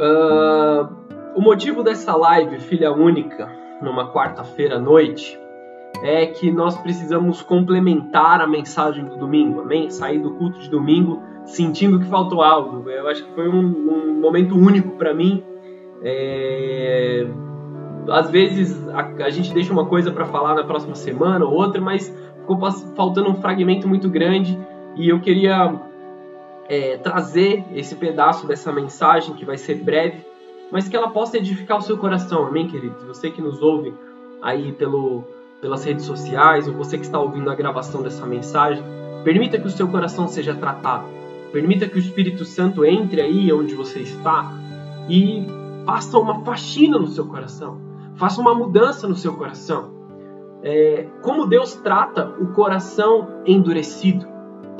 Uh, o motivo dessa live, filha única, numa quarta-feira à noite, é que nós precisamos complementar a mensagem do domingo, amém? Sair do culto de domingo sentindo que faltou algo. Eu acho que foi um, um momento único para mim. É... Às vezes a, a, gente deixa uma coisa para falar na próxima semana ou outra, mas ficou faltando um fragmento muito grande e eu queria é, trazer esse pedaço dessa mensagem que vai ser breve, mas que ela possa edificar o seu coração, amém, queridos? Você que nos ouve aí pelo, pelas redes sociais, ou você que está ouvindo a gravação dessa mensagem, permita que o seu coração seja tratado. Permita que o Espírito Santo entre aí onde você está e faça uma faxina no seu coração. Faça uma mudança no seu coração. É, como Deus trata o coração endurecido.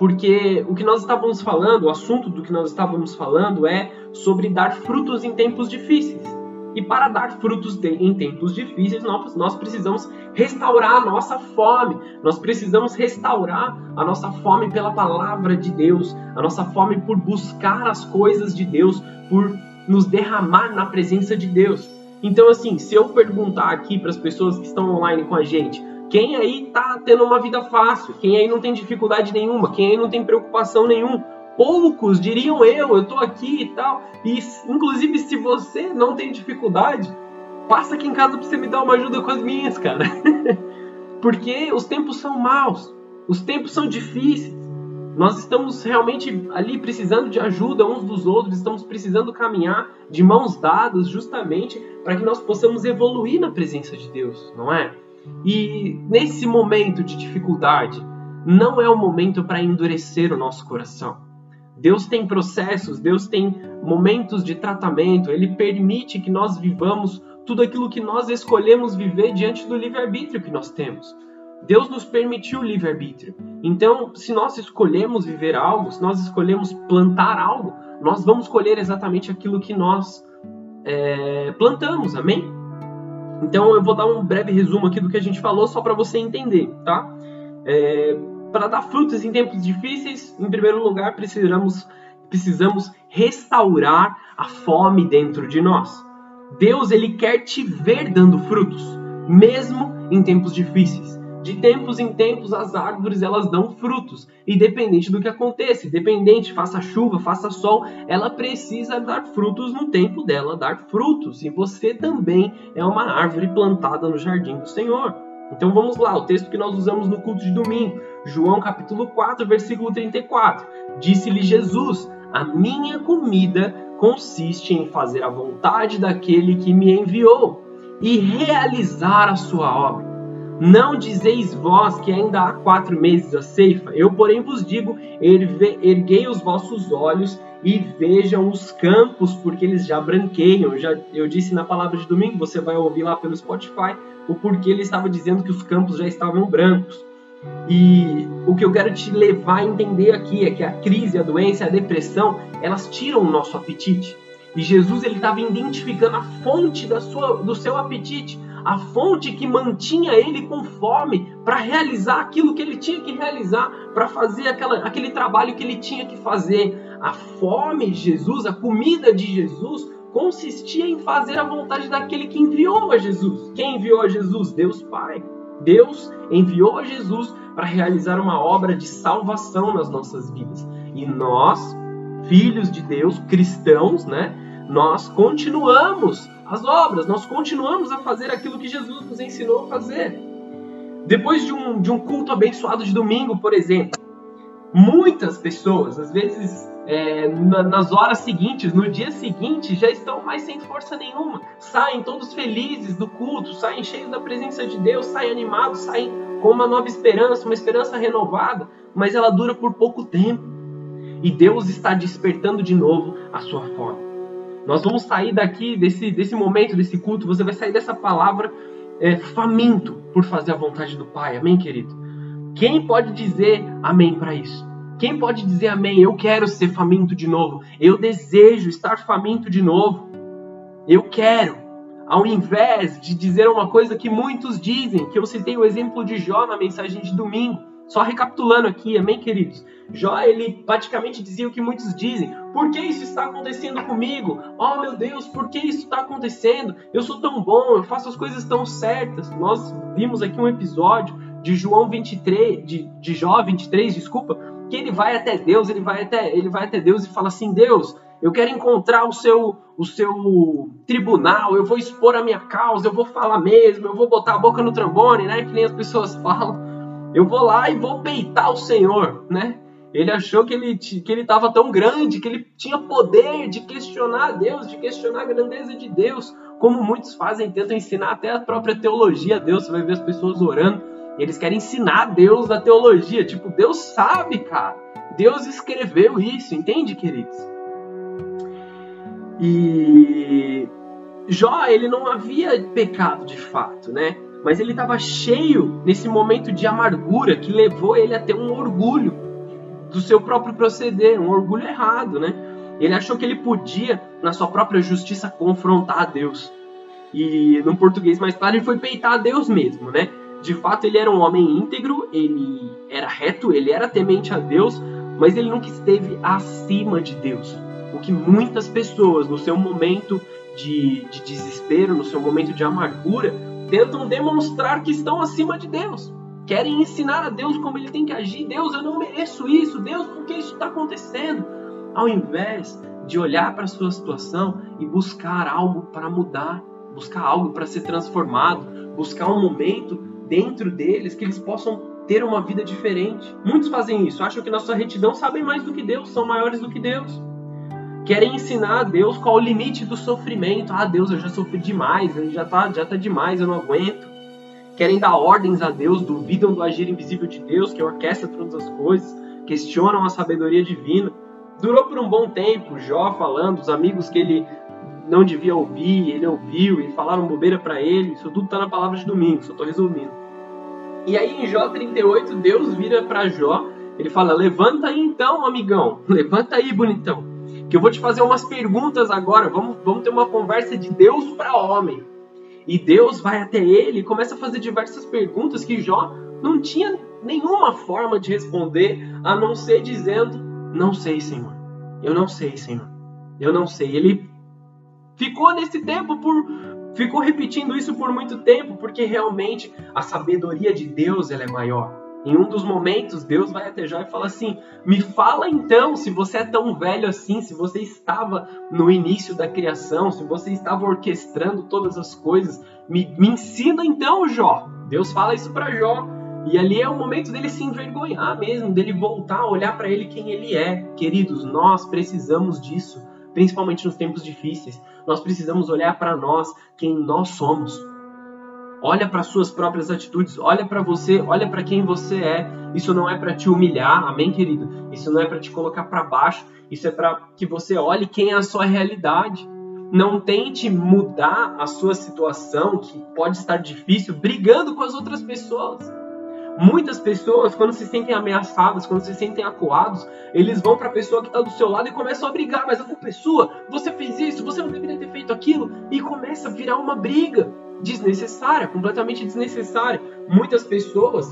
Porque o que nós estávamos falando, o assunto do que nós estávamos falando é sobre dar frutos em tempos difíceis. E para dar frutos em tempos difíceis, nós, nós precisamos restaurar a nossa fome. Nós precisamos restaurar a nossa fome pela palavra de Deus, a nossa fome por buscar as coisas de Deus, por nos derramar na presença de Deus. Então, assim, se eu perguntar aqui para as pessoas que estão online com a gente, quem aí tá tendo uma vida fácil? Quem aí não tem dificuldade nenhuma? Quem aí não tem preocupação nenhuma? poucos diriam eu, eu tô aqui e tal. E inclusive se você não tem dificuldade, passa aqui em casa para você me dar uma ajuda com as minhas, cara. Porque os tempos são maus, os tempos são difíceis. Nós estamos realmente ali precisando de ajuda uns dos outros, estamos precisando caminhar de mãos dadas justamente para que nós possamos evoluir na presença de Deus, não é? E nesse momento de dificuldade, não é o momento para endurecer o nosso coração. Deus tem processos, Deus tem momentos de tratamento, Ele permite que nós vivamos tudo aquilo que nós escolhemos viver diante do livre-arbítrio que nós temos. Deus nos permitiu o livre-arbítrio. Então, se nós escolhemos viver algo, se nós escolhemos plantar algo, nós vamos colher exatamente aquilo que nós é, plantamos, amém? Então, eu vou dar um breve resumo aqui do que a gente falou, só para você entender, tá? É, para dar frutos em tempos difíceis, em primeiro lugar, precisamos, precisamos restaurar a fome dentro de nós. Deus ele quer te ver dando frutos, mesmo em tempos difíceis. De tempos em tempos as árvores elas dão frutos, independente do que aconteça, independente faça chuva, faça sol, ela precisa dar frutos no tempo dela dar frutos. E você também é uma árvore plantada no jardim do Senhor. Então vamos lá, o texto que nós usamos no culto de domingo, João capítulo 4, versículo 34. Disse-lhe Jesus: A minha comida consiste em fazer a vontade daquele que me enviou e realizar a sua obra. Não dizeis vós que ainda há quatro meses a ceifa? Eu, porém, vos digo: erguei os vossos olhos e vejam os campos, porque eles já branqueiam. Já, eu disse na palavra de domingo, você vai ouvir lá pelo Spotify, o porquê ele estava dizendo que os campos já estavam brancos. E o que eu quero te levar a entender aqui é que a crise, a doença, a depressão, elas tiram o nosso apetite. E Jesus ele estava identificando a fonte da sua, do seu apetite, a fonte que mantinha ele com fome para realizar aquilo que ele tinha que realizar, para fazer aquela, aquele trabalho que ele tinha que fazer. A fome de Jesus, a comida de Jesus, consistia em fazer a vontade daquele que enviou a Jesus. Quem enviou a Jesus? Deus Pai. Deus enviou a Jesus para realizar uma obra de salvação nas nossas vidas. E nós, filhos de Deus, cristãos, né? Nós continuamos as obras, nós continuamos a fazer aquilo que Jesus nos ensinou a fazer. Depois de um, de um culto abençoado de domingo, por exemplo, muitas pessoas, às vezes é, nas horas seguintes, no dia seguinte, já estão mais sem força nenhuma. Saem todos felizes do culto, saem cheios da presença de Deus, saem animados, saem com uma nova esperança, uma esperança renovada, mas ela dura por pouco tempo. E Deus está despertando de novo a sua fome. Nós vamos sair daqui, desse, desse momento, desse culto, você vai sair dessa palavra é, faminto por fazer a vontade do Pai. Amém, querido? Quem pode dizer amém para isso? Quem pode dizer amém? Eu quero ser faminto de novo. Eu desejo estar faminto de novo. Eu quero. Ao invés de dizer uma coisa que muitos dizem, que eu citei o exemplo de Jó na mensagem de domingo. Só recapitulando aqui, amém, queridos? Jó, ele praticamente dizia o que muitos dizem: Por que isso está acontecendo comigo? Oh meu Deus, por que isso está acontecendo? Eu sou tão bom, eu faço as coisas tão certas. Nós vimos aqui um episódio de João 23, de, de Jó 23, desculpa, que ele vai até Deus, ele vai até, ele vai até Deus e fala assim: Deus, eu quero encontrar o seu, o seu tribunal, eu vou expor a minha causa, eu vou falar mesmo, eu vou botar a boca no trombone, né? Que nem as pessoas falam. Eu vou lá e vou peitar o Senhor, né? Ele achou que ele que ele estava tão grande, que ele tinha poder de questionar Deus, de questionar a grandeza de Deus, como muitos fazem, tentam ensinar até a própria teologia a Deus. Você vai ver as pessoas orando, eles querem ensinar a Deus da teologia, tipo, Deus sabe, cara. Deus escreveu isso, entende, queridos? E Jó, ele não havia pecado de fato, né? Mas ele estava cheio nesse momento de amargura que levou ele a ter um orgulho do seu próprio proceder, um orgulho errado, né? Ele achou que ele podia, na sua própria justiça, confrontar a Deus. E no português mais claro, ele foi peitar a Deus mesmo, né? De fato, ele era um homem íntegro, ele era reto, ele era temente a Deus, mas ele nunca esteve acima de Deus. O que muitas pessoas, no seu momento de, de desespero, no seu momento de amargura, tentam demonstrar que estão acima de Deus. Querem ensinar a Deus como ele tem que agir. Deus, eu não mereço isso. Deus, por que isso está acontecendo? Ao invés de olhar para a sua situação e buscar algo para mudar, buscar algo para ser transformado, buscar um momento dentro deles que eles possam ter uma vida diferente. Muitos fazem isso, acham que na sua retidão sabem mais do que Deus, são maiores do que Deus. Querem ensinar a Deus qual o limite do sofrimento. Ah, Deus, eu já sofri demais, já tá, já tá demais, eu não aguento querem dar ordens a Deus, duvidam do agir invisível de Deus, que orquestra todas as coisas, questionam a sabedoria divina. Durou por um bom tempo, Jó falando, os amigos que ele não devia ouvir, ele ouviu e falaram bobeira para ele. Isso tudo está na palavra de domingo, só estou resumindo. E aí em Jó 38, Deus vira para Jó, ele fala: Levanta aí então, amigão, levanta aí, bonitão, que eu vou te fazer umas perguntas agora. Vamos, vamos ter uma conversa de Deus para homem. E Deus vai até ele e começa a fazer diversas perguntas que Jó não tinha nenhuma forma de responder, a não ser dizendo: Não sei, Senhor. Eu não sei, Senhor. Eu não sei. Ele ficou nesse tempo por. Ficou repetindo isso por muito tempo, porque realmente a sabedoria de Deus ela é maior. Em um dos momentos, Deus vai até Jó e fala assim: Me fala então se você é tão velho assim, se você estava no início da criação, se você estava orquestrando todas as coisas, me, me ensina então, Jó. Deus fala isso para Jó. E ali é o momento dele se envergonhar mesmo, dele voltar a olhar para ele quem ele é. Queridos, nós precisamos disso, principalmente nos tempos difíceis. Nós precisamos olhar para nós quem nós somos. Olha para suas próprias atitudes, olha para você, olha para quem você é. Isso não é para te humilhar, amém, querido? Isso não é para te colocar para baixo, isso é para que você olhe quem é a sua realidade. Não tente mudar a sua situação, que pode estar difícil, brigando com as outras pessoas. Muitas pessoas, quando se sentem ameaçadas, quando se sentem acuados, eles vão para a pessoa que está do seu lado e começam a brigar. Mas a culpa é sua, você fez isso, você não deveria ter feito aquilo. E começa a virar uma briga desnecessária, completamente desnecessária. Muitas pessoas,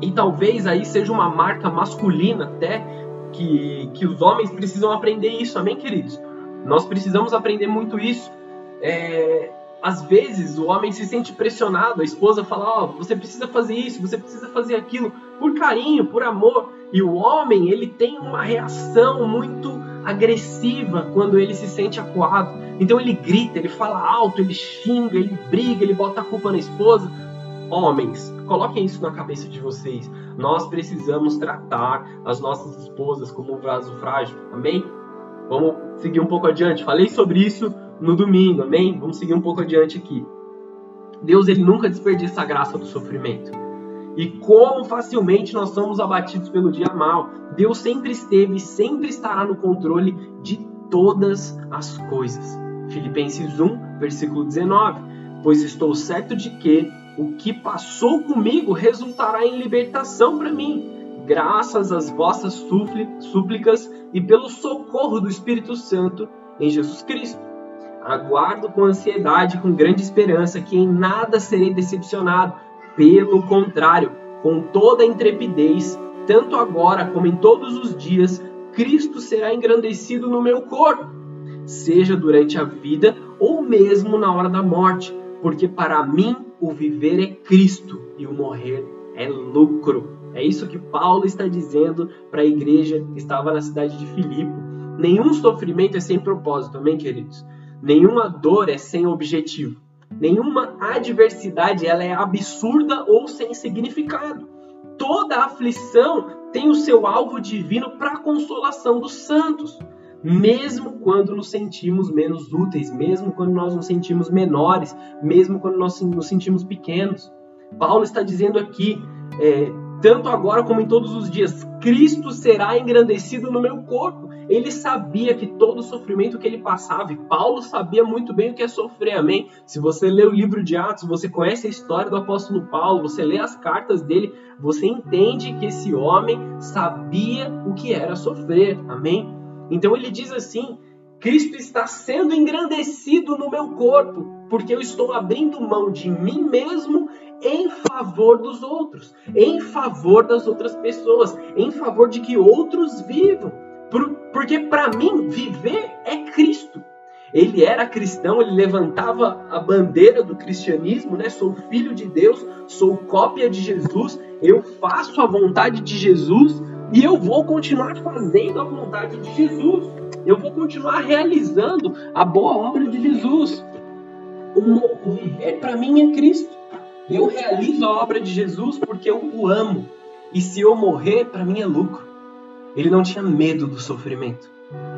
e talvez aí seja uma marca masculina até, que, que os homens precisam aprender isso, amém, queridos? Nós precisamos aprender muito isso. É, às vezes o homem se sente pressionado, a esposa fala: Ó, oh, você precisa fazer isso, você precisa fazer aquilo, por carinho, por amor. E o homem, ele tem uma reação muito agressiva quando ele se sente acuado. Então ele grita, ele fala alto, ele xinga, ele briga, ele bota a culpa na esposa. Homens, coloquem isso na cabeça de vocês. Nós precisamos tratar as nossas esposas como um vaso frágil, amém? Vamos seguir um pouco adiante. Falei sobre isso no domingo, amém? Vamos seguir um pouco adiante aqui. Deus ele nunca desperdiça a graça do sofrimento. E como facilmente nós somos abatidos pelo dia mal. Deus sempre esteve e sempre estará no controle de todas as coisas. Filipenses 1, versículo 19. Pois estou certo de que o que passou comigo resultará em libertação para mim, graças às vossas súplicas e pelo socorro do Espírito Santo em Jesus Cristo. Aguardo com ansiedade, com grande esperança, que em nada serei decepcionado pelo contrário, com toda a intrepidez, tanto agora como em todos os dias, Cristo será engrandecido no meu corpo, seja durante a vida ou mesmo na hora da morte, porque para mim o viver é Cristo e o morrer é lucro. É isso que Paulo está dizendo para a igreja que estava na cidade de Filipe. Nenhum sofrimento é sem propósito, amém, queridos? Nenhuma dor é sem objetivo. Nenhuma adversidade ela é absurda ou sem significado. Toda aflição tem o seu alvo divino para a consolação dos santos, mesmo quando nos sentimos menos úteis, mesmo quando nós nos sentimos menores, mesmo quando nós nos sentimos pequenos. Paulo está dizendo aqui, é, tanto agora como em todos os dias, Cristo será engrandecido no meu corpo. Ele sabia que todo o sofrimento que ele passava, e Paulo sabia muito bem o que é sofrer, amém? Se você lê o livro de Atos, você conhece a história do apóstolo Paulo, você lê as cartas dele, você entende que esse homem sabia o que era sofrer, amém? Então ele diz assim: Cristo está sendo engrandecido no meu corpo, porque eu estou abrindo mão de mim mesmo em favor dos outros, em favor das outras pessoas, em favor de que outros vivam. Porque para mim, viver é Cristo. Ele era cristão, ele levantava a bandeira do cristianismo, né? Sou filho de Deus, sou cópia de Jesus, eu faço a vontade de Jesus e eu vou continuar fazendo a vontade de Jesus. Eu vou continuar realizando a boa obra de Jesus. O viver para mim é Cristo. Eu realizo a obra de Jesus porque eu o amo. E se eu morrer, para mim é lucro. Ele não tinha medo do sofrimento.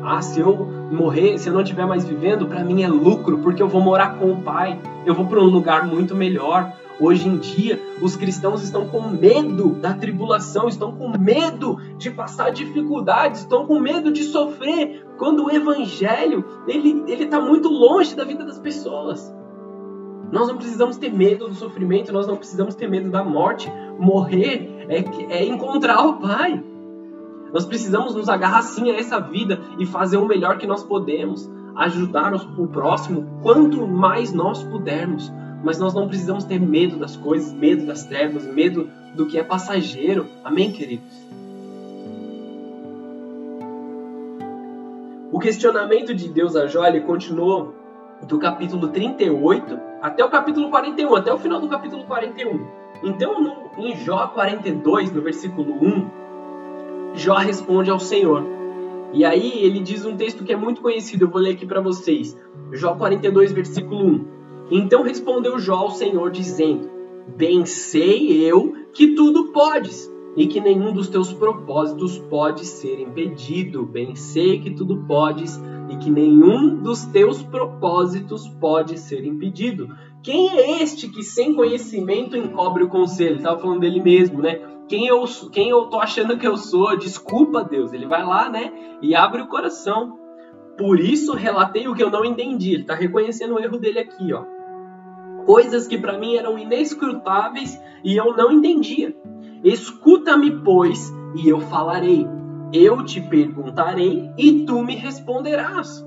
Ah, se eu morrer, se eu não estiver mais vivendo, para mim é lucro, porque eu vou morar com o Pai. Eu vou para um lugar muito melhor. Hoje em dia, os cristãos estão com medo da tribulação, estão com medo de passar dificuldades, estão com medo de sofrer, quando o evangelho, ele ele está muito longe da vida das pessoas. Nós não precisamos ter medo do sofrimento, nós não precisamos ter medo da morte. Morrer é, é encontrar o Pai. Nós precisamos nos agarrar sim a essa vida e fazer o melhor que nós podemos, ajudar o próximo quanto mais nós pudermos. Mas nós não precisamos ter medo das coisas, medo das trevas, medo do que é passageiro. Amém, queridos? O questionamento de Deus a Jó continuou do capítulo 38 até o capítulo 41, até o final do capítulo 41. Então, em Jó 42, no versículo 1, Jó responde ao Senhor. E aí ele diz um texto que é muito conhecido, eu vou ler aqui para vocês. Jó 42, versículo 1. Então respondeu Jó ao Senhor, dizendo: Bem sei eu que tudo podes, e que nenhum dos teus propósitos pode ser impedido. Bem sei que tudo podes e que nenhum dos teus propósitos pode ser impedido. Quem é este que sem conhecimento encobre o conselho? Estava falando dele mesmo, né? Quem eu, quem eu tô achando que eu sou? Desculpa, Deus. Ele vai lá, né? E abre o coração. Por isso relatei o que eu não entendi. Ele está reconhecendo o erro dele aqui, ó. Coisas que para mim eram inescrutáveis e eu não entendia. Escuta-me, pois, e eu falarei. Eu te perguntarei e tu me responderás.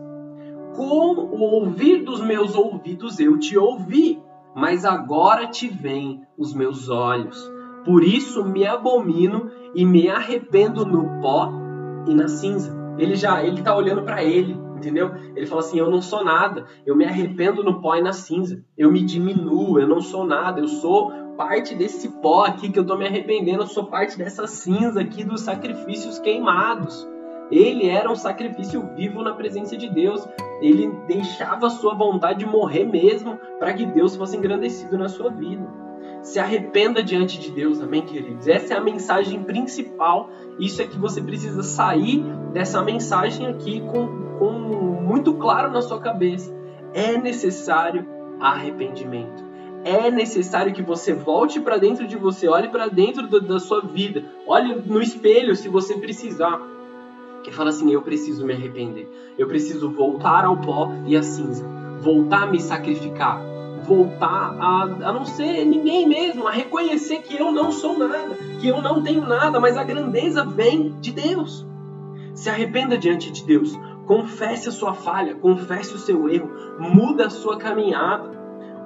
Com o ouvir dos meus ouvidos eu te ouvi, mas agora te veem os meus olhos. Por isso me abomino e me arrependo no pó e na cinza. Ele já, ele tá olhando para ele, entendeu? Ele fala assim: eu não sou nada, eu me arrependo no pó e na cinza. Eu me diminuo, eu não sou nada, eu sou parte desse pó aqui que eu estou me arrependendo, eu sou parte dessa cinza aqui dos sacrifícios queimados. Ele era um sacrifício vivo na presença de Deus. Ele deixava a sua vontade de morrer mesmo para que Deus fosse engrandecido na sua vida. Se arrependa diante de Deus, amém, queridos? Essa é a mensagem principal. Isso é que você precisa sair dessa mensagem aqui com, com muito claro na sua cabeça. É necessário arrependimento é necessário que você volte para dentro de você, olhe para dentro do, da sua vida, olhe no espelho se você precisar. Que fala assim: eu preciso me arrepender, eu preciso voltar ao pó e à cinza, voltar a me sacrificar, voltar a, a não ser ninguém mesmo, a reconhecer que eu não sou nada, que eu não tenho nada, mas a grandeza vem de Deus. Se arrependa diante de Deus, confesse a sua falha, confesse o seu erro, muda a sua caminhada.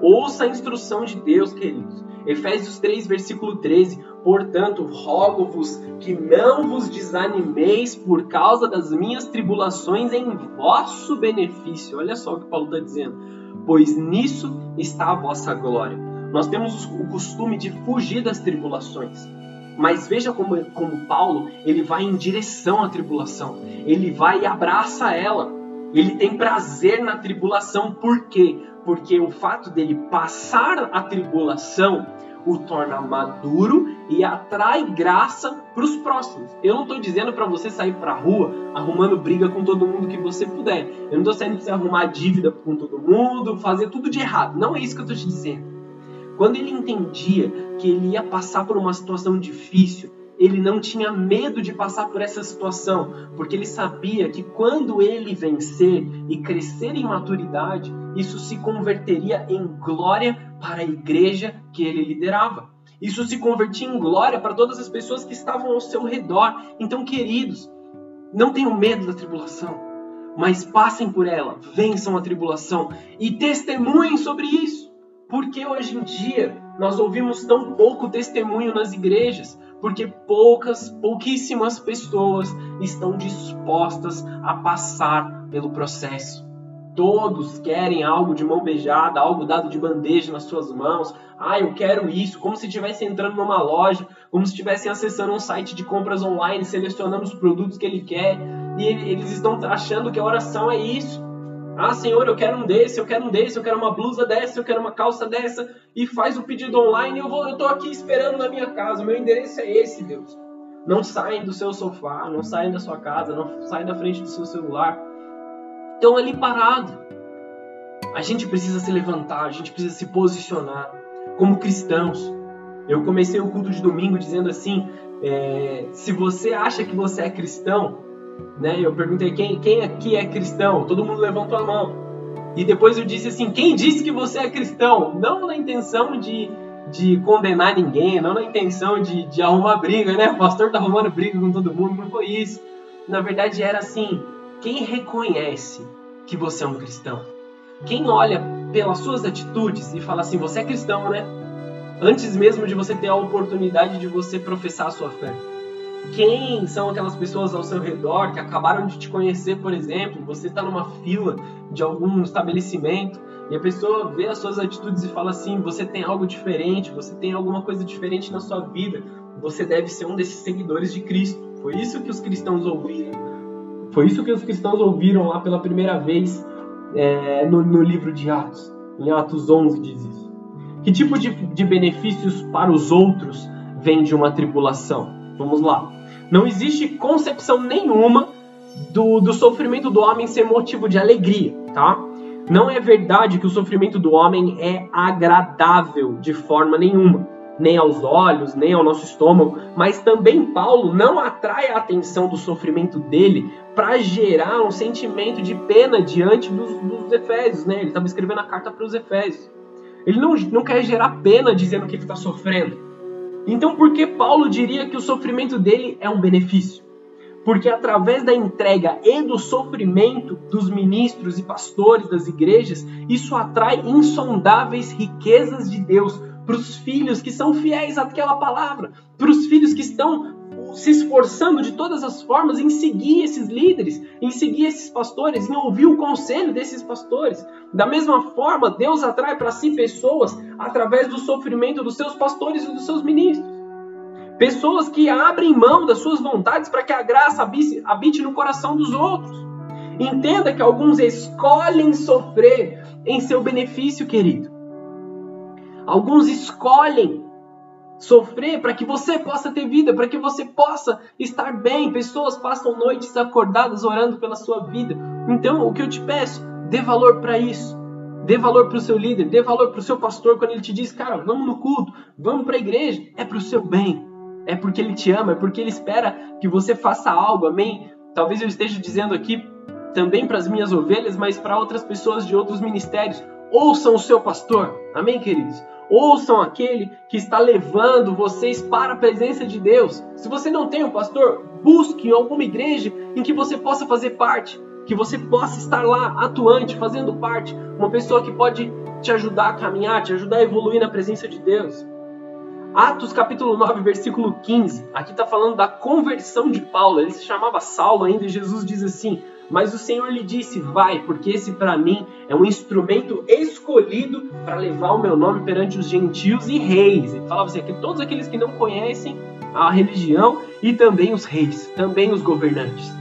Ouça a instrução de Deus, queridos. Efésios 3, versículo 13. Portanto, rogo-vos que não vos desanimeis por causa das minhas tribulações em vosso benefício. Olha só o que Paulo está dizendo. Pois nisso está a vossa glória. Nós temos o costume de fugir das tribulações. Mas veja como, como Paulo ele vai em direção à tribulação. Ele vai e abraça ela. Ele tem prazer na tribulação. Por quê? Porque o fato dele passar a tribulação o torna maduro e atrai graça para os próximos. Eu não estou dizendo para você sair para a rua arrumando briga com todo mundo que você puder. Eu não estou saindo para você arrumar dívida com todo mundo, fazer tudo de errado. Não é isso que eu estou te dizendo. Quando ele entendia que ele ia passar por uma situação difícil, ele não tinha medo de passar por essa situação, porque ele sabia que quando ele vencer e crescer em maturidade, isso se converteria em glória para a igreja que ele liderava. Isso se convertia em glória para todas as pessoas que estavam ao seu redor. Então, queridos, não tenham medo da tribulação, mas passem por ela, vençam a tribulação e testemunhem sobre isso. Porque hoje em dia nós ouvimos tão pouco testemunho nas igrejas? Porque poucas, pouquíssimas pessoas estão dispostas a passar pelo processo. Todos querem algo de mão beijada, algo dado de bandeja nas suas mãos. Ah, eu quero isso, como se estivesse entrando numa loja, como se estivessem acessando um site de compras online, selecionando os produtos que ele quer. E eles estão achando que a oração é isso. Ah, Senhor, eu quero um desse, eu quero um desse, eu quero uma blusa dessa, eu quero uma calça dessa, e faz o pedido online, eu vou, eu tô aqui esperando na minha casa. Meu endereço é esse, Deus. Não saem do seu sofá, não saem da sua casa, não saem da frente do seu celular. Estão ali parados. A gente precisa se levantar, a gente precisa se posicionar como cristãos. Eu comecei o culto de domingo dizendo assim: é, se você acha que você é cristão, né? Eu perguntei quem, quem aqui é cristão, todo mundo levantou a mão. E depois eu disse assim: quem disse que você é cristão? Não na intenção de, de condenar ninguém, não na intenção de, de arrumar briga, né? O pastor tá arrumando briga com todo mundo, não foi isso. Na verdade era assim: quem reconhece que você é um cristão? Quem olha pelas suas atitudes e fala assim: você é cristão, né? Antes mesmo de você ter a oportunidade de você professar a sua fé. Quem são aquelas pessoas ao seu redor que acabaram de te conhecer, por exemplo? Você está numa fila de algum estabelecimento e a pessoa vê as suas atitudes e fala assim: você tem algo diferente, você tem alguma coisa diferente na sua vida, você deve ser um desses seguidores de Cristo. Foi isso que os cristãos ouviram. Foi isso que os cristãos ouviram lá pela primeira vez é, no, no, livro de Atos. Em Atos 11 diz isso. Que tipo de, de benefícios para os outros vem de uma tribulação? Vamos lá. Não existe concepção nenhuma do, do sofrimento do homem ser motivo de alegria, tá? Não é verdade que o sofrimento do homem é agradável de forma nenhuma, nem aos olhos, nem ao nosso estômago, mas também Paulo não atrai a atenção do sofrimento dele para gerar um sentimento de pena diante dos, dos Efésios, né? Ele estava escrevendo a carta para os Efésios. Ele não, não quer gerar pena dizendo que ele está sofrendo. Então, por que Paulo diria que o sofrimento dele é um benefício? Porque através da entrega e do sofrimento dos ministros e pastores das igrejas, isso atrai insondáveis riquezas de Deus para os filhos que são fiéis àquela palavra, para os filhos que estão se esforçando de todas as formas em seguir esses líderes, em seguir esses pastores, em ouvir o conselho desses pastores. Da mesma forma, Deus atrai para si pessoas através do sofrimento dos seus pastores e dos seus ministros. Pessoas que abrem mão das suas vontades para que a graça habite, no coração dos outros. Entenda que alguns escolhem sofrer em seu benefício, querido. Alguns escolhem sofrer para que você possa ter vida, para que você possa estar bem. Pessoas passam noites acordadas orando pela sua vida. Então, o que eu te peço, dê valor para isso. Dê valor para o seu líder, dê valor para o seu pastor quando ele te diz, cara, vamos no culto, vamos para a igreja. É para o seu bem, é porque ele te ama, é porque ele espera que você faça algo, amém? Talvez eu esteja dizendo aqui também para as minhas ovelhas, mas para outras pessoas de outros ministérios. Ouçam o seu pastor, amém, queridos? Ouçam aquele que está levando vocês para a presença de Deus. Se você não tem um pastor, busque alguma igreja em que você possa fazer parte, que você possa estar lá atuante, fazendo parte, uma pessoa que pode te ajudar a caminhar, te ajudar a evoluir na presença de Deus. Atos capítulo 9, versículo 15. Aqui está falando da conversão de Paulo. Ele se chamava Saulo ainda e Jesus diz assim: Mas o Senhor lhe disse: Vai, porque esse para mim é um instrumento escolhido para levar o meu nome perante os gentios e reis. Ele falava assim: todos aqueles que não conhecem a religião e também os reis, também os governantes.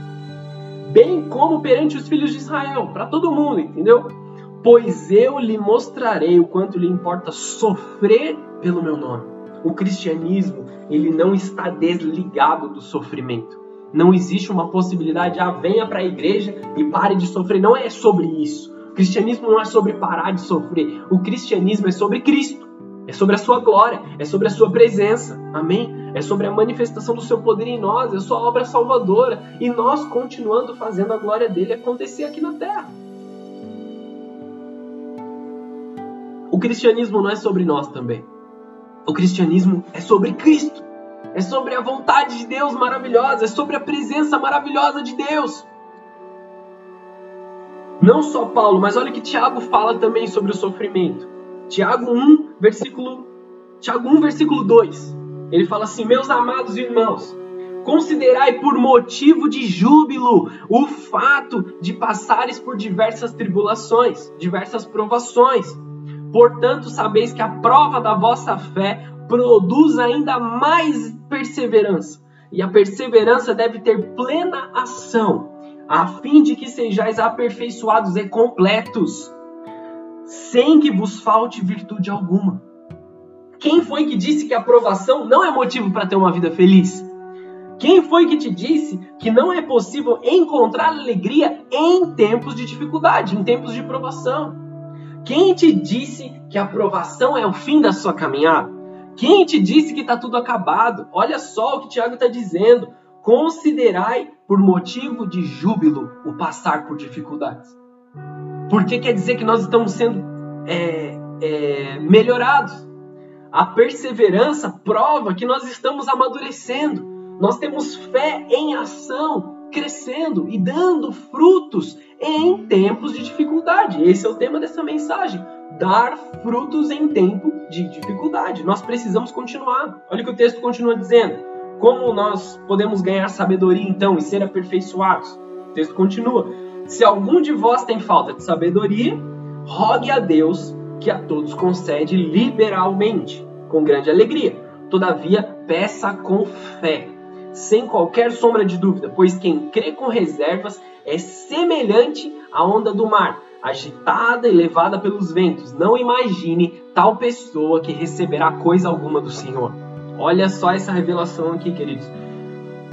Bem como perante os filhos de Israel, para todo mundo, entendeu? Pois eu lhe mostrarei o quanto lhe importa sofrer pelo meu nome o cristianismo, ele não está desligado do sofrimento. Não existe uma possibilidade, ah, venha para a igreja e pare de sofrer. Não é sobre isso. O cristianismo não é sobre parar de sofrer. O cristianismo é sobre Cristo. É sobre a sua glória, é sobre a sua presença. Amém? É sobre a manifestação do seu poder em nós, é a sua obra salvadora e nós continuando fazendo a glória dele acontecer aqui na terra. O cristianismo não é sobre nós também. O cristianismo é sobre Cristo. É sobre a vontade de Deus maravilhosa, é sobre a presença maravilhosa de Deus. Não só Paulo, mas olha que Tiago fala também sobre o sofrimento. Tiago 1, versículo Tiago 1, versículo 2. Ele fala assim: "Meus amados irmãos, considerai por motivo de júbilo o fato de passares por diversas tribulações, diversas provações, Portanto, sabeis que a prova da vossa fé produz ainda mais perseverança. E a perseverança deve ter plena ação, a fim de que sejais aperfeiçoados e completos, sem que vos falte virtude alguma. Quem foi que disse que a aprovação não é motivo para ter uma vida feliz? Quem foi que te disse que não é possível encontrar alegria em tempos de dificuldade, em tempos de provação? Quem te disse que a aprovação é o fim da sua caminhada? Quem te disse que está tudo acabado? Olha só o que Tiago está dizendo. Considerai por motivo de júbilo o passar por dificuldades. Porque quer dizer que nós estamos sendo é, é, melhorados. A perseverança prova que nós estamos amadurecendo. Nós temos fé em ação crescendo e dando frutos em tempos de dificuldade. Esse é o tema dessa mensagem. Dar frutos em tempo de dificuldade. Nós precisamos continuar. Olha o que o texto continua dizendo. Como nós podemos ganhar sabedoria então e ser aperfeiçoados? O texto continua. Se algum de vós tem falta de sabedoria, rogue a Deus que a todos concede liberalmente, com grande alegria. Todavia, peça com fé sem qualquer sombra de dúvida, pois quem crê com reservas é semelhante à onda do mar, agitada e levada pelos ventos. Não imagine tal pessoa que receberá coisa alguma do Senhor. Olha só essa revelação aqui, queridos.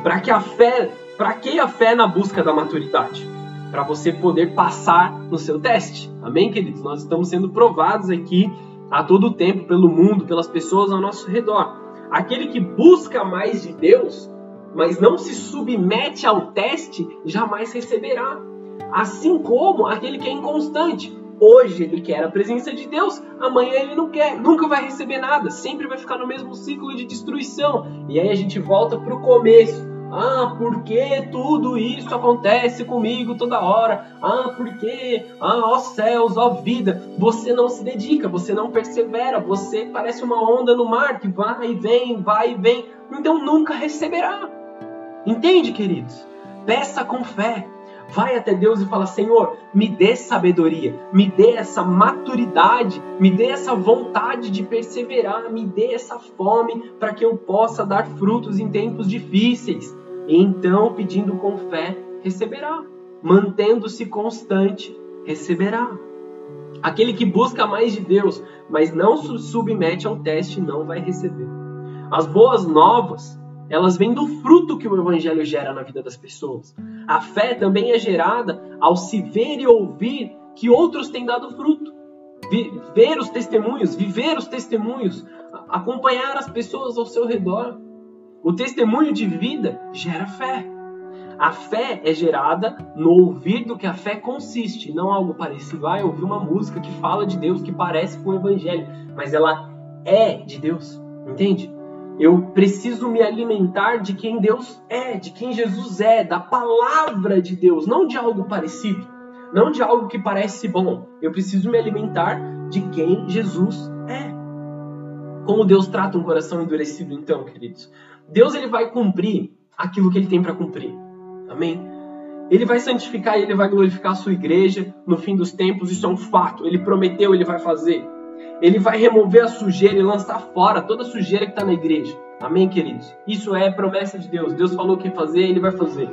Para que a fé, para que a fé na busca da maturidade? Para você poder passar no seu teste. Amém, queridos? Nós estamos sendo provados aqui a todo tempo pelo mundo, pelas pessoas ao nosso redor. Aquele que busca mais de Deus mas não se submete ao teste, jamais receberá. Assim como aquele que é inconstante. Hoje ele quer a presença de Deus, amanhã ele não quer, nunca vai receber nada, sempre vai ficar no mesmo ciclo de destruição. E aí a gente volta para o começo. Ah, por que tudo isso acontece comigo toda hora? Ah, por que? Ah, ó céus, ó vida. Você não se dedica, você não persevera, você parece uma onda no mar que vai e vem, vai e vem. Então nunca receberá. Entende, queridos? Peça com fé. Vai até Deus e fala: Senhor, me dê sabedoria, me dê essa maturidade, me dê essa vontade de perseverar, me dê essa fome para que eu possa dar frutos em tempos difíceis. E então, pedindo com fé, receberá. Mantendo-se constante, receberá. Aquele que busca mais de Deus, mas não se submete ao teste, não vai receber. As boas novas elas vêm do fruto que o evangelho gera na vida das pessoas. A fé também é gerada ao se ver e ouvir que outros têm dado fruto. Ver os testemunhos, viver os testemunhos, acompanhar as pessoas ao seu redor. O testemunho de vida gera fé. A fé é gerada no ouvir do que a fé consiste, não algo parecido. Vai ouvir uma música que fala de Deus, que parece com o evangelho, mas ela é de Deus, entende? Eu preciso me alimentar de quem Deus é, de quem Jesus é, da palavra de Deus, não de algo parecido, não de algo que parece bom. Eu preciso me alimentar de quem Jesus é. Como Deus trata um coração endurecido, então, queridos? Deus ele vai cumprir aquilo que ele tem para cumprir. Amém? Ele vai santificar e ele vai glorificar a sua igreja no fim dos tempos, isso é um fato. Ele prometeu, ele vai fazer. Ele vai remover a sujeira e lançar fora toda a sujeira que está na igreja. Amém, queridos? Isso é promessa de Deus. Deus falou que ia fazer, ele vai fazer.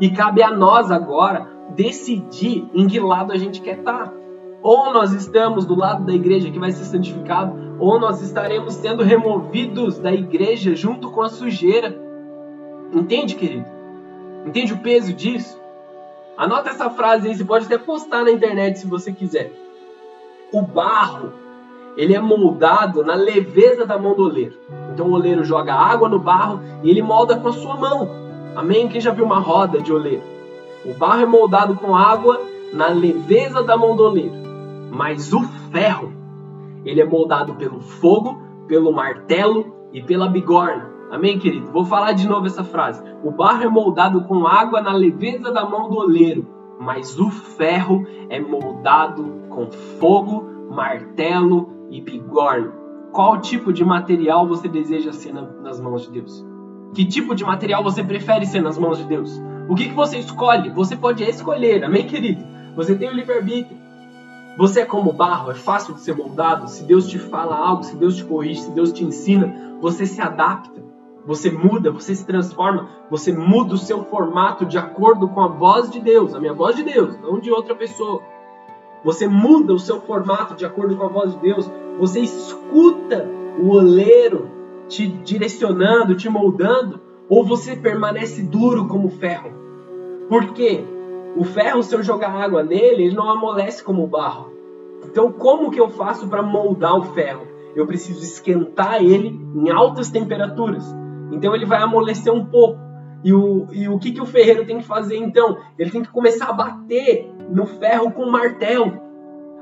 E cabe a nós agora decidir em que lado a gente quer estar. Tá. Ou nós estamos do lado da igreja que vai ser santificado, ou nós estaremos sendo removidos da igreja junto com a sujeira. Entende, querido? Entende o peso disso? Anota essa frase aí, você pode até postar na internet se você quiser. O barro, ele é moldado na leveza da mão do oleiro. Então o oleiro joga água no barro e ele molda com a sua mão. Amém? Quem já viu uma roda de oleiro? O barro é moldado com água na leveza da mão do oleiro. Mas o ferro, ele é moldado pelo fogo, pelo martelo e pela bigorna. Amém, querido? Vou falar de novo essa frase. O barro é moldado com água na leveza da mão do oleiro, mas o ferro é moldado com fogo, martelo e bigorna. Qual tipo de material você deseja ser nas mãos de Deus? Que tipo de material você prefere ser nas mãos de Deus? O que, que você escolhe? Você pode escolher, amém, querido? Você tem o livre-arbítrio. Você é como barro, é fácil de ser moldado. Se Deus te fala algo, se Deus te corrige, se Deus te ensina, você se adapta. Você muda, você se transforma, você muda o seu formato de acordo com a voz de Deus, a minha voz de Deus, não de outra pessoa. Você muda o seu formato de acordo com a voz de Deus, você escuta o oleiro te direcionando, te moldando, ou você permanece duro como ferro. Por quê? O ferro, se eu jogar água nele, ele não amolece como o barro. Então, como que eu faço para moldar o ferro? Eu preciso esquentar ele em altas temperaturas. Então ele vai amolecer um pouco. E o, e o que, que o ferreiro tem que fazer então? Ele tem que começar a bater no ferro com martelo.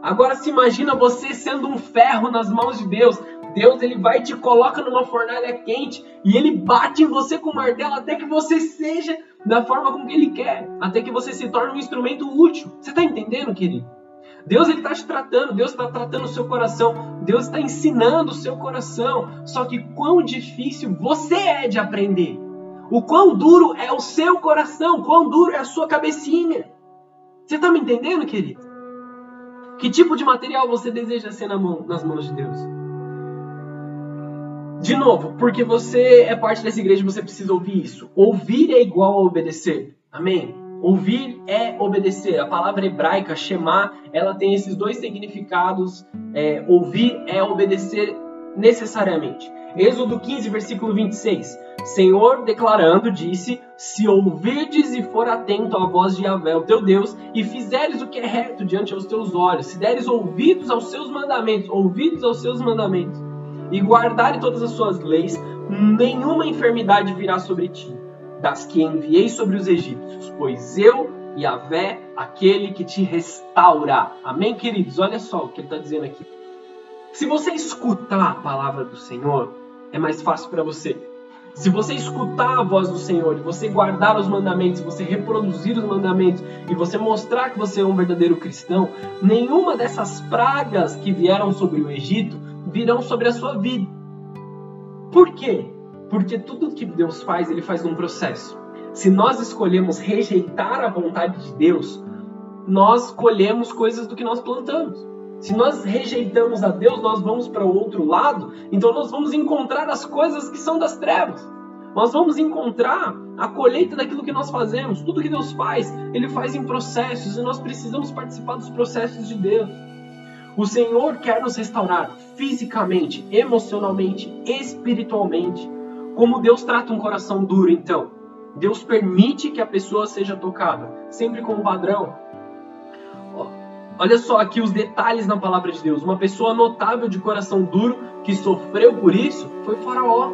Agora se imagina você sendo um ferro nas mãos de Deus. Deus ele vai te coloca numa fornalha quente e ele bate em você com o martelo até que você seja da forma como ele quer, até que você se torne um instrumento útil. Você está entendendo, querido? Deus ele está te tratando, Deus está tratando o seu coração, Deus está ensinando o seu coração. Só que quão difícil você é de aprender. O quão duro é o seu coração, quão duro é a sua cabecinha. Você está me entendendo, querido? Que tipo de material você deseja ser na mão, nas mãos de Deus? De novo, porque você é parte dessa igreja, você precisa ouvir isso. Ouvir é igual a obedecer. Amém? Ouvir é obedecer. A palavra hebraica, Shema, ela tem esses dois significados. É, ouvir é obedecer necessariamente. Êxodo 15, versículo 26. Senhor declarando, disse: Se ouvirdes e for atento à voz de Yahvé, o teu Deus, e fizeres o que é reto diante aos teus olhos, se deres ouvidos aos seus mandamentos, ouvidos aos seus mandamentos, e guardares todas as suas leis, nenhuma enfermidade virá sobre ti das que enviei sobre os egípcios, pois eu, Yahvé, aquele que te restaura. Amém, queridos? Olha só o que ele está dizendo aqui. Se você escutar a palavra do Senhor, é mais fácil para você. Se você escutar a voz do Senhor, você guardar os mandamentos, você reproduzir os mandamentos e você mostrar que você é um verdadeiro cristão, nenhuma dessas pragas que vieram sobre o Egito virão sobre a sua vida. Por quê? Porque tudo que Deus faz, ele faz num processo. Se nós escolhemos rejeitar a vontade de Deus, nós colhemos coisas do que nós plantamos. Se nós rejeitamos a Deus, nós vamos para o outro lado, então nós vamos encontrar as coisas que são das trevas. Nós vamos encontrar a colheita daquilo que nós fazemos. Tudo que Deus faz, Ele faz em processos e nós precisamos participar dos processos de Deus. O Senhor quer nos restaurar fisicamente, emocionalmente, espiritualmente. Como Deus trata um coração duro, então? Deus permite que a pessoa seja tocada, sempre com um padrão. Olha só aqui os detalhes na palavra de Deus. Uma pessoa notável de coração duro que sofreu por isso foi Faraó.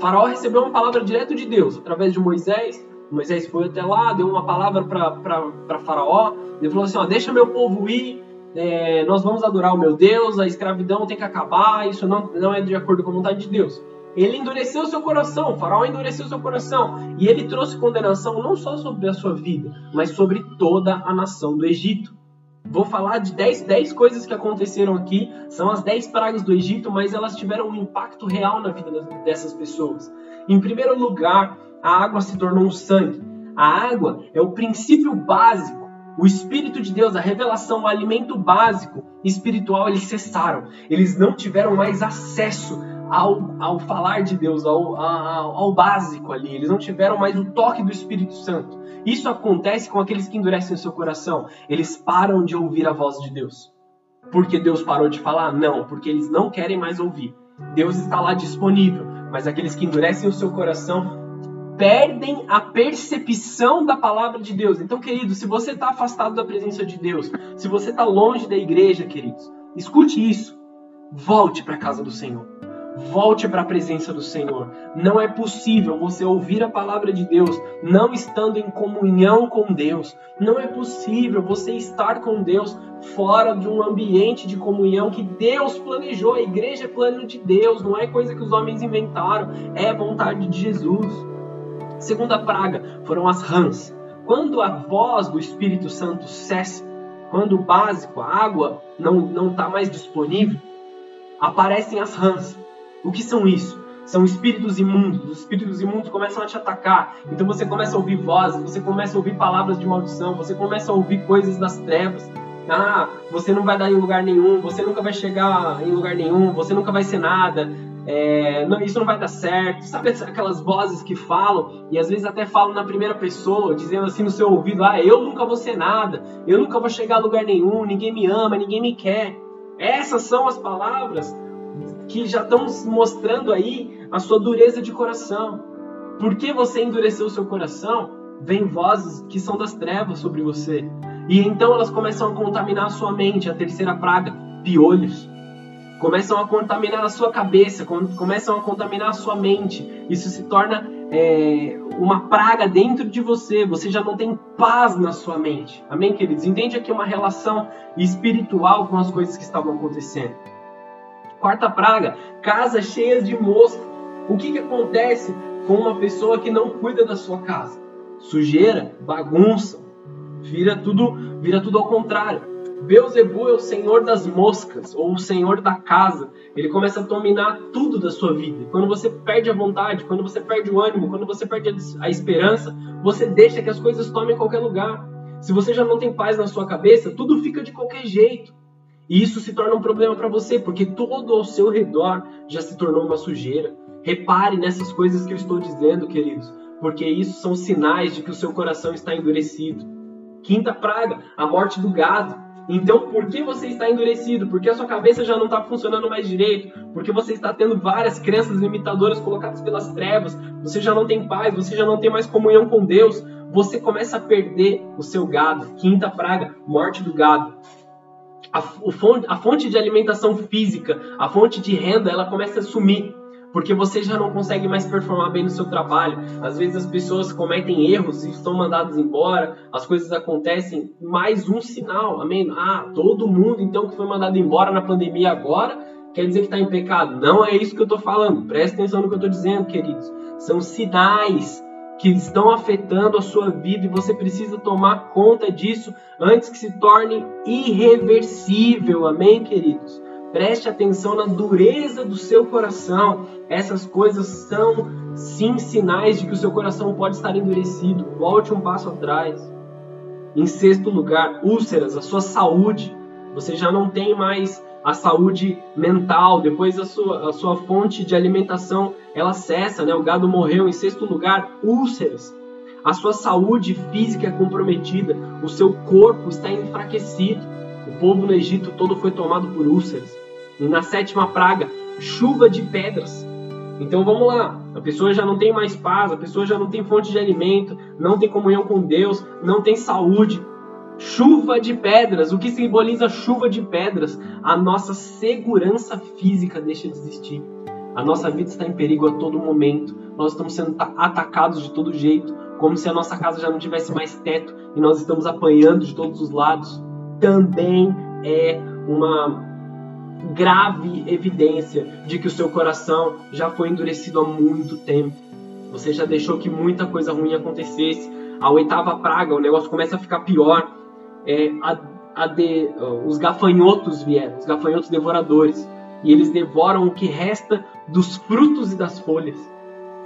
Faraó recebeu uma palavra direto de Deus através de Moisés. Moisés foi até lá, deu uma palavra para Faraó. Ele falou assim: ó, deixa meu povo ir, é, nós vamos adorar o meu Deus, a escravidão tem que acabar, isso não, não é de acordo com a vontade de Deus. Ele endureceu seu coração, o faraó endureceu seu coração. E ele trouxe condenação não só sobre a sua vida, mas sobre toda a nação do Egito. Vou falar de 10, 10 coisas que aconteceram aqui, são as 10 pragas do Egito, mas elas tiveram um impacto real na vida dessas pessoas. Em primeiro lugar, a água se tornou um sangue. A água é o princípio básico. O Espírito de Deus, a revelação, o alimento básico espiritual, eles cessaram. Eles não tiveram mais acesso ao, ao falar de Deus, ao, ao, ao básico ali. Eles não tiveram mais o toque do Espírito Santo. Isso acontece com aqueles que endurecem o seu coração. Eles param de ouvir a voz de Deus. Porque Deus parou de falar? Não, porque eles não querem mais ouvir. Deus está lá disponível, mas aqueles que endurecem o seu coração perdem a percepção da palavra de Deus. Então, querido, se você está afastado da presença de Deus, se você está longe da igreja, queridos, escute isso. Volte para a casa do Senhor. Volte para a presença do Senhor. Não é possível você ouvir a palavra de Deus não estando em comunhão com Deus. Não é possível você estar com Deus fora de um ambiente de comunhão que Deus planejou. A igreja é plano de Deus, não é coisa que os homens inventaram, é vontade de Jesus. Segunda praga foram as rãs. Quando a voz do Espírito Santo cessa, quando o básico, a água, não está mais disponível, aparecem as rãs. O que são isso? São espíritos imundos. Os espíritos imundos começam a te atacar. Então você começa a ouvir vozes, você começa a ouvir palavras de maldição, você começa a ouvir coisas das trevas. Ah, você não vai dar em lugar nenhum, você nunca vai chegar em lugar nenhum, você nunca vai ser nada. É, não, isso não vai dar certo. Sabe aquelas vozes que falam e às vezes até falam na primeira pessoa, dizendo assim no seu ouvido: Ah, eu nunca vou ser nada, eu nunca vou chegar a lugar nenhum, ninguém me ama, ninguém me quer. Essas são as palavras que já estão mostrando aí a sua dureza de coração. Porque você endureceu o seu coração, vem vozes que são das trevas sobre você. E então elas começam a contaminar a sua mente, a terceira praga, piolhos. Começam a contaminar a sua cabeça, começam a contaminar a sua mente. Isso se torna é, uma praga dentro de você. Você já não tem paz na sua mente. Amém, queridos? Entende aqui uma relação espiritual com as coisas que estavam acontecendo. Quarta praga, casas cheias de mosca. O que, que acontece com uma pessoa que não cuida da sua casa? Sujeira, bagunça, vira tudo, vira tudo ao contrário. Beuzebu é o senhor das moscas, ou o senhor da casa. Ele começa a dominar tudo da sua vida. Quando você perde a vontade, quando você perde o ânimo, quando você perde a esperança, você deixa que as coisas tomem qualquer lugar. Se você já não tem paz na sua cabeça, tudo fica de qualquer jeito. E isso se torna um problema para você, porque todo ao seu redor já se tornou uma sujeira. Repare nessas coisas que eu estou dizendo, queridos, porque isso são sinais de que o seu coração está endurecido. Quinta praga, a morte do gado. Então, por que você está endurecido? Porque a sua cabeça já não está funcionando mais direito? Porque você está tendo várias crenças limitadoras colocadas pelas trevas? Você já não tem paz? Você já não tem mais comunhão com Deus? Você começa a perder o seu gado. Quinta praga, morte do gado a, fonte, a fonte de alimentação física, a fonte de renda, ela começa a sumir porque você já não consegue mais performar bem no seu trabalho. Às vezes as pessoas cometem erros e estão mandadas embora, as coisas acontecem. Mais um sinal, amém? Ah, todo mundo então que foi mandado embora na pandemia agora quer dizer que está em pecado. Não é isso que eu estou falando. Presta atenção no que eu estou dizendo, queridos. São sinais que estão afetando a sua vida e você precisa tomar conta disso antes que se torne irreversível. Amém, queridos? Preste atenção na dureza do seu coração. Essas coisas são sim sinais de que o seu coração pode estar endurecido. Volte um passo atrás. Em sexto lugar, úlceras, a sua saúde. Você já não tem mais a saúde mental, depois a sua, a sua fonte de alimentação ela cessa, né? o gado morreu. Em sexto lugar, úlceras. A sua saúde física é comprometida, o seu corpo está enfraquecido. O povo no Egito todo foi tomado por úlceras. E na sétima praga, chuva de pedras. Então vamos lá, a pessoa já não tem mais paz, a pessoa já não tem fonte de alimento, não tem comunhão com Deus, não tem saúde, Chuva de pedras. O que simboliza chuva de pedras? A nossa segurança física deixa de existir. A nossa vida está em perigo a todo momento. Nós estamos sendo atacados de todo jeito, como se a nossa casa já não tivesse mais teto e nós estamos apanhando de todos os lados. Também é uma grave evidência de que o seu coração já foi endurecido há muito tempo. Você já deixou que muita coisa ruim acontecesse. A oitava praga, o negócio começa a ficar pior é, a, de, os gafanhotos vieram, os gafanhotos devoradores, e eles devoram o que resta dos frutos e das folhas.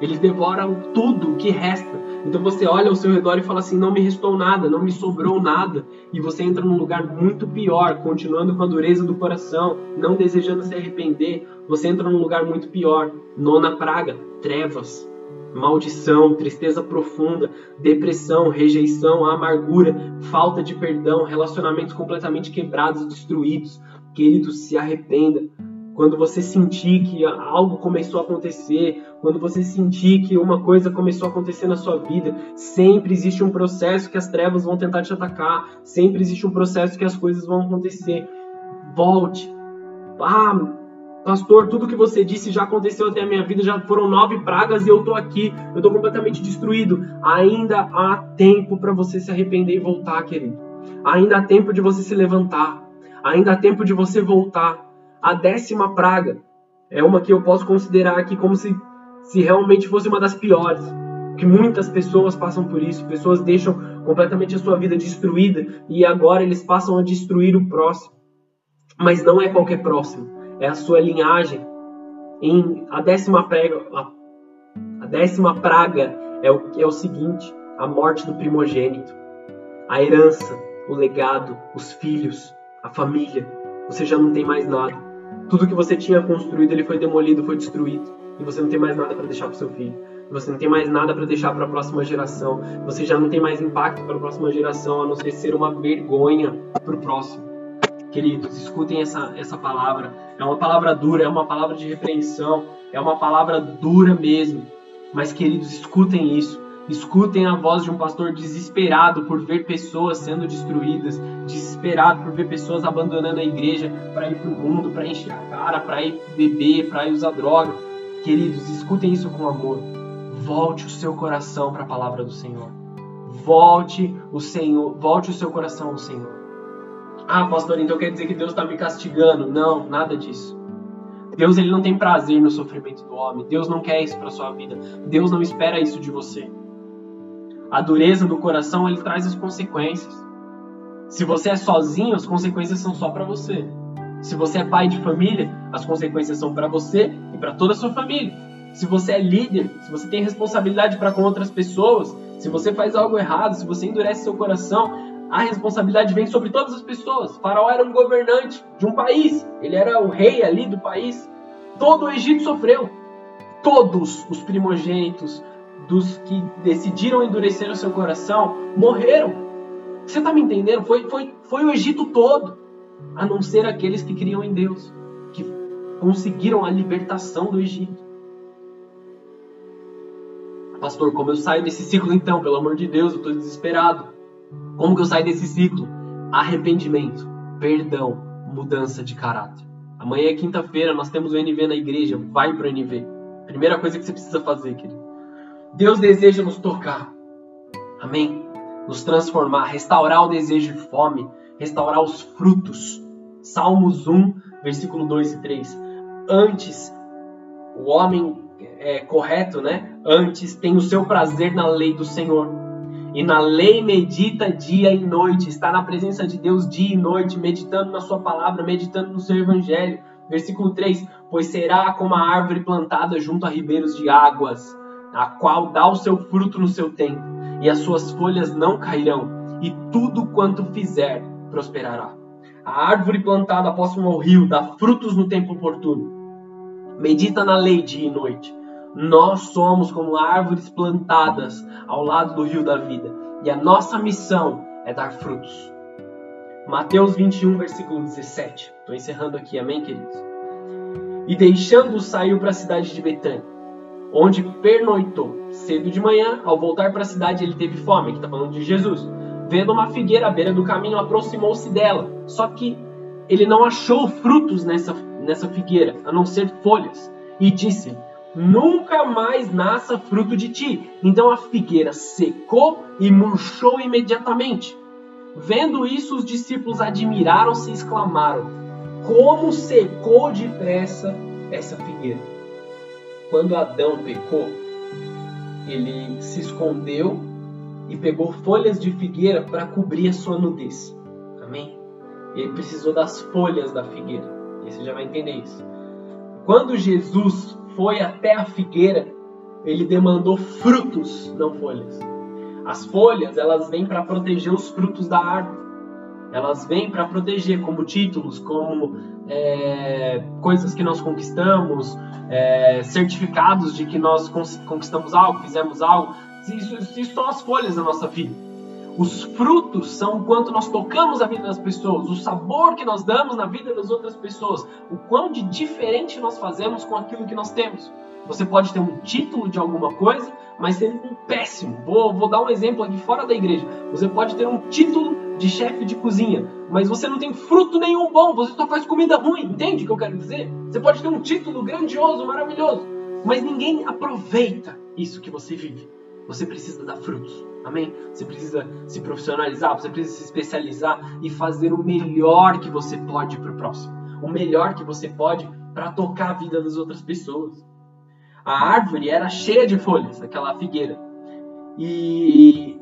Eles devoram tudo o que resta. Então você olha ao seu redor e fala assim: não me restou nada, não me sobrou nada. E você entra num lugar muito pior, continuando com a dureza do coração, não desejando se arrepender. Você entra num lugar muito pior. Nona praga: trevas, maldição, tristeza profunda, depressão, rejeição, amargura, falta de perdão, relacionamentos completamente quebrados e destruídos. Querido, se arrependa. Quando você sentir que algo começou a acontecer, quando você sentir que uma coisa começou a acontecer na sua vida, sempre existe um processo que as trevas vão tentar te atacar, sempre existe um processo que as coisas vão acontecer. Volte. Ah, pastor, tudo que você disse já aconteceu até a minha vida, já foram nove pragas e eu tô aqui, eu tô completamente destruído. Ainda há tempo para você se arrepender e voltar, querido. Ainda há tempo de você se levantar. Ainda há tempo de você voltar. A décima praga é uma que eu posso considerar aqui como se, se realmente fosse uma das piores. Que muitas pessoas passam por isso, pessoas deixam completamente a sua vida destruída e agora eles passam a destruir o próximo. Mas não é qualquer próximo, é a sua linhagem. Em a décima praga, a, a décima praga é o, é o seguinte: a morte do primogênito, a herança, o legado, os filhos, a família. Você já não tem mais nada. Tudo que você tinha construído, ele foi demolido, foi destruído. E você não tem mais nada para deixar para seu filho. Você não tem mais nada para deixar para a próxima geração. Você já não tem mais impacto para a próxima geração, a não ser ser uma vergonha para o próximo. Queridos, escutem essa, essa palavra. É uma palavra dura, é uma palavra de repreensão, é uma palavra dura mesmo. Mas, queridos, escutem isso. Escutem a voz de um pastor desesperado por ver pessoas sendo destruídas, desesperado por ver pessoas abandonando a igreja para ir para o mundo, para encher a cara, para ir beber, para ir usar droga. Queridos, escutem isso com amor. Volte o seu coração para a palavra do Senhor. Volte o Senhor, volte o seu coração ao Senhor. Ah, pastor, então quer dizer que Deus está me castigando? Não, nada disso. Deus ele não tem prazer no sofrimento do homem. Deus não quer isso para sua vida. Deus não espera isso de você. A dureza do coração ele traz as consequências. Se você é sozinho, as consequências são só para você. Se você é pai de família, as consequências são para você e para toda a sua família. Se você é líder, se você tem responsabilidade para com outras pessoas, se você faz algo errado, se você endurece seu coração, a responsabilidade vem sobre todas as pessoas. Faraó era um governante de um país, ele era o rei ali do país. Todo o Egito sofreu. Todos os primogênitos, dos que decidiram endurecer o seu coração morreram. Você está me entendendo? Foi, foi, foi o Egito todo, a não ser aqueles que criam em Deus, que conseguiram a libertação do Egito. Pastor, como eu saio desse ciclo então? Pelo amor de Deus, eu estou desesperado. Como que eu saio desse ciclo? Arrependimento, perdão, mudança de caráter. Amanhã é quinta-feira, nós temos o NV na igreja. Vai para o NV. Primeira coisa que você precisa fazer, querido. Deus deseja nos tocar. Amém? Nos transformar, restaurar o desejo de fome, restaurar os frutos. Salmos 1, versículo 2 e 3. Antes, o homem é, correto, né? Antes tem o seu prazer na lei do Senhor. E na lei medita dia e noite. Está na presença de Deus dia e noite, meditando na sua palavra, meditando no seu evangelho. Versículo 3: Pois será como a árvore plantada junto a ribeiros de águas a qual dá o seu fruto no seu tempo, e as suas folhas não cairão, e tudo quanto fizer prosperará. A árvore plantada próximo ao rio dá frutos no tempo oportuno. Medita na lei dia e noite. Nós somos como árvores plantadas ao lado do rio da vida, e a nossa missão é dar frutos. Mateus 21, versículo 17. Estou encerrando aqui, amém, queridos? E deixando saiu para a cidade de Betânia onde pernoitou. Cedo de manhã, ao voltar para a cidade, ele teve fome, que está falando de Jesus. Vendo uma figueira à beira do caminho, aproximou-se dela. Só que ele não achou frutos nessa, nessa figueira, a não ser folhas. E disse: Nunca mais nasça fruto de ti. Então a figueira secou e murchou imediatamente. Vendo isso, os discípulos admiraram-se e exclamaram: Como secou depressa essa figueira! quando Adão pecou, ele se escondeu e pegou folhas de figueira para cobrir a sua nudez. Amém? Ele precisou das folhas da figueira. E você já vai entender isso. Quando Jesus foi até a figueira, ele demandou frutos, não folhas. As folhas, elas vêm para proteger os frutos da árvore. Elas vêm para proteger como títulos, como é, coisas que nós conquistamos, é, certificados de que nós conquistamos algo, fizemos algo. Isso, isso são as folhas da nossa vida. Os frutos são o quanto nós tocamos a vida das pessoas, o sabor que nós damos na vida das outras pessoas, o quão de diferente nós fazemos com aquilo que nós temos. Você pode ter um título de alguma coisa, mas ser um péssimo. Vou, vou dar um exemplo aqui fora da igreja. Você pode ter um título de chefe de cozinha, mas você não tem fruto nenhum bom, você só faz comida ruim, entende o que eu quero dizer? Você pode ter um título grandioso, maravilhoso, mas ninguém aproveita isso que você vive. Você precisa dar frutos, amém? Você precisa se profissionalizar, você precisa se especializar e fazer o melhor que você pode para o próximo, o melhor que você pode para tocar a vida das outras pessoas. A árvore era cheia de folhas, aquela figueira. E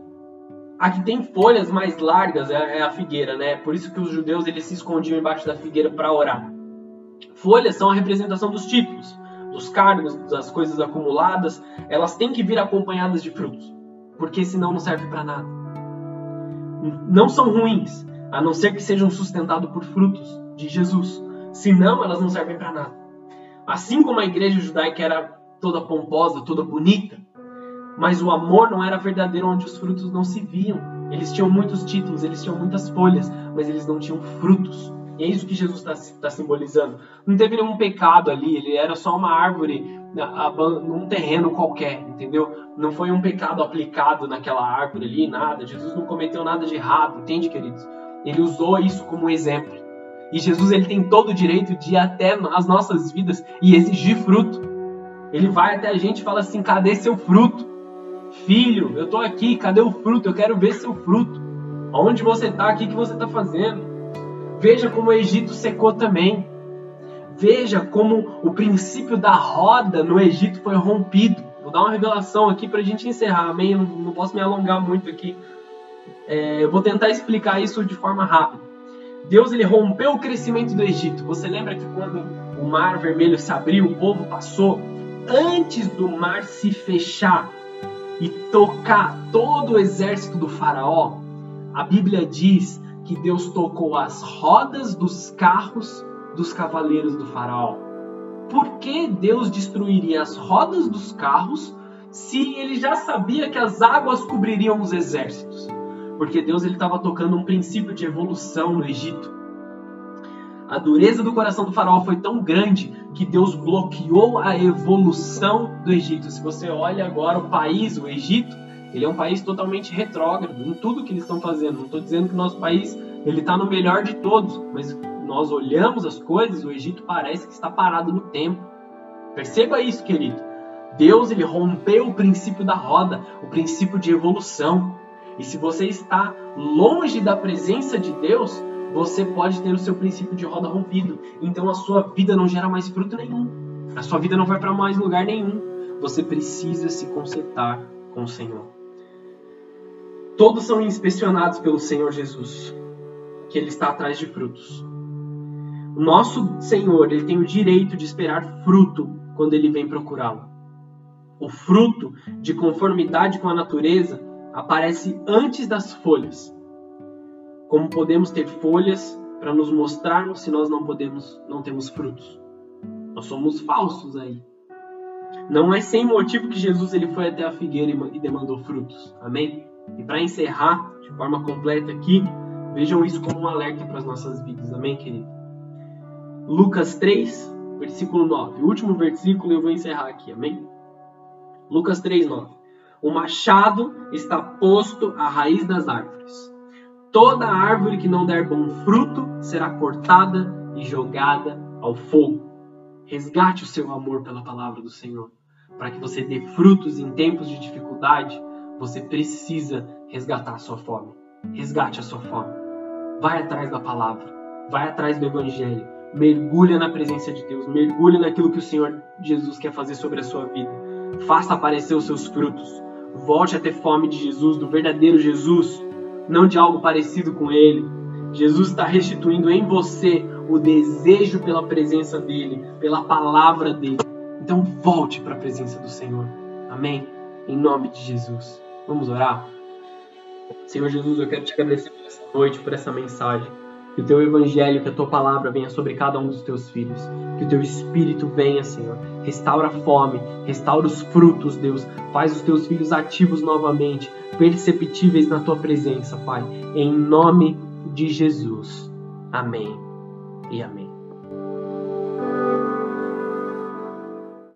a que tem folhas mais largas é, é a figueira, né? Por isso que os judeus eles se escondiam embaixo da figueira para orar. Folhas são a representação dos títulos, dos cargos, das coisas acumuladas. Elas têm que vir acompanhadas de frutos, porque senão não serve para nada. Não são ruins, a não ser que sejam sustentados por frutos de Jesus. Senão elas não servem para nada. Assim como a igreja judaica era toda pomposa, toda bonita. Mas o amor não era verdadeiro onde os frutos não se viam. Eles tinham muitos títulos, eles tinham muitas folhas, mas eles não tinham frutos. E é isso que Jesus está tá simbolizando. Não teve nenhum pecado ali, ele era só uma árvore num terreno qualquer, entendeu? Não foi um pecado aplicado naquela árvore ali, nada. Jesus não cometeu nada de errado, entende, queridos? Ele usou isso como exemplo. E Jesus ele tem todo o direito de ir até as nossas vidas e exigir fruto. Ele vai até a gente e fala assim: cadê seu fruto? Filho, eu estou aqui, cadê o fruto? Eu quero ver seu fruto. Onde você está? O que, que você está fazendo? Veja como o Egito secou também. Veja como o princípio da roda no Egito foi rompido. Vou dar uma revelação aqui para a gente encerrar, amém? Eu não, posso me alongar muito aqui. É, eu vou tentar explicar isso de forma rápida. Deus ele rompeu o crescimento do Egito. Você lembra que quando o mar vermelho se abriu, o povo passou antes do mar se fechar e tocar todo o exército do Faraó, a Bíblia diz que Deus tocou as rodas dos carros dos cavaleiros do Faraó. Por que Deus destruiria as rodas dos carros se ele já sabia que as águas cobririam os exércitos? Porque Deus estava tocando um princípio de evolução no Egito. A dureza do coração do faraó foi tão grande que Deus bloqueou a evolução do Egito. Se você olha agora o país, o Egito, ele é um país totalmente retrógrado em tudo que eles estão fazendo. Não estou dizendo que o nosso país ele está no melhor de todos, mas nós olhamos as coisas, o Egito parece que está parado no tempo. Perceba isso, querido. Deus ele rompeu o princípio da roda, o princípio de evolução. E se você está longe da presença de Deus, você pode ter o seu princípio de roda rompido. Então a sua vida não gera mais fruto nenhum. A sua vida não vai para mais lugar nenhum. Você precisa se consertar com o Senhor. Todos são inspecionados pelo Senhor Jesus, que ele está atrás de frutos. Nosso Senhor, ele tem o direito de esperar fruto quando ele vem procurá-lo. O fruto de conformidade com a natureza aparece antes das folhas. Como podemos ter folhas para nos mostrarmos se nós não podemos, não temos frutos? Nós somos falsos aí. Não é sem motivo que Jesus ele foi até a figueira e demandou frutos. Amém? E para encerrar de forma completa aqui, vejam isso como um alerta para as nossas vidas. Amém, querido? Lucas 3, versículo 9. O último versículo eu vou encerrar aqui. Amém? Lucas 3, 9. O machado está posto à raiz das árvores. Toda árvore que não der bom fruto será cortada e jogada ao fogo. Resgate o seu amor pela palavra do Senhor. Para que você dê frutos em tempos de dificuldade, você precisa resgatar a sua fome. Resgate a sua fome. Vai atrás da palavra. Vai atrás do evangelho. Mergulha na presença de Deus. Mergulha naquilo que o Senhor Jesus quer fazer sobre a sua vida. Faça aparecer os seus frutos. Volte a ter fome de Jesus, do verdadeiro Jesus não de algo parecido com ele. Jesus está restituindo em você o desejo pela presença dele, pela palavra dele. Então volte para a presença do Senhor. Amém? Em nome de Jesus. Vamos orar? Senhor Jesus, eu quero te agradecer por essa noite, por essa mensagem. Que o teu evangelho, que a tua palavra venha sobre cada um dos teus filhos. Que o teu espírito venha, Senhor. Restaura a fome, restaura os frutos, Deus. Faz os teus filhos ativos novamente, perceptíveis na tua presença, Pai. Em nome de Jesus. Amém e amém.